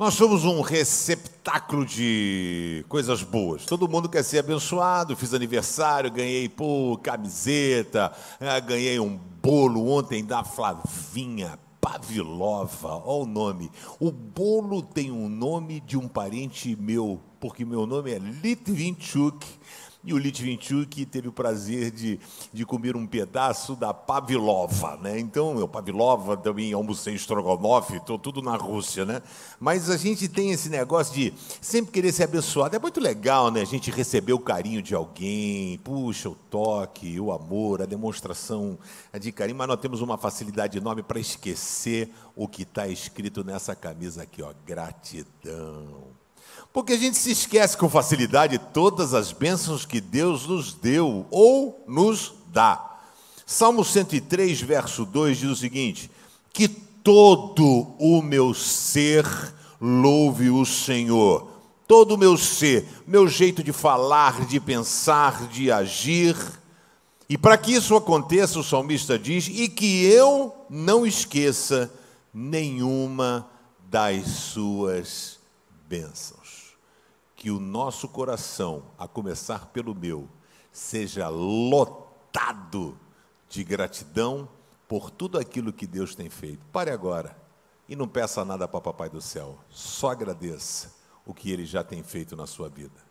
Nós somos um receptáculo de coisas boas. Todo mundo quer ser abençoado. Fiz aniversário, ganhei pô, camiseta, eh, ganhei um bolo ontem da Flavinha Pavlova. Olha o nome. O bolo tem o um nome de um parente meu, porque meu nome é Litvinchuk e o Litvinchuk teve o prazer de, de comer um pedaço da Pavlova, né? Então, eu Pavlova também almocei estrogonofe, estou tudo na Rússia, né? Mas a gente tem esse negócio de sempre querer ser abençoado. É muito legal, né? A gente receber o carinho de alguém, puxa, o toque, o amor, a demonstração de carinho, mas nós temos uma facilidade enorme para esquecer o que está escrito nessa camisa aqui, ó, gratidão. Porque a gente se esquece com facilidade todas as bênçãos que Deus nos deu ou nos dá. Salmo 103, verso 2 diz o seguinte: Que todo o meu ser louve o Senhor. Todo o meu ser, meu jeito de falar, de pensar, de agir. E para que isso aconteça, o salmista diz: e que eu não esqueça nenhuma das suas bênçãos que o nosso coração, a começar pelo meu, seja lotado de gratidão por tudo aquilo que Deus tem feito. Pare agora e não peça nada para Papai do céu, só agradeça o que ele já tem feito na sua vida.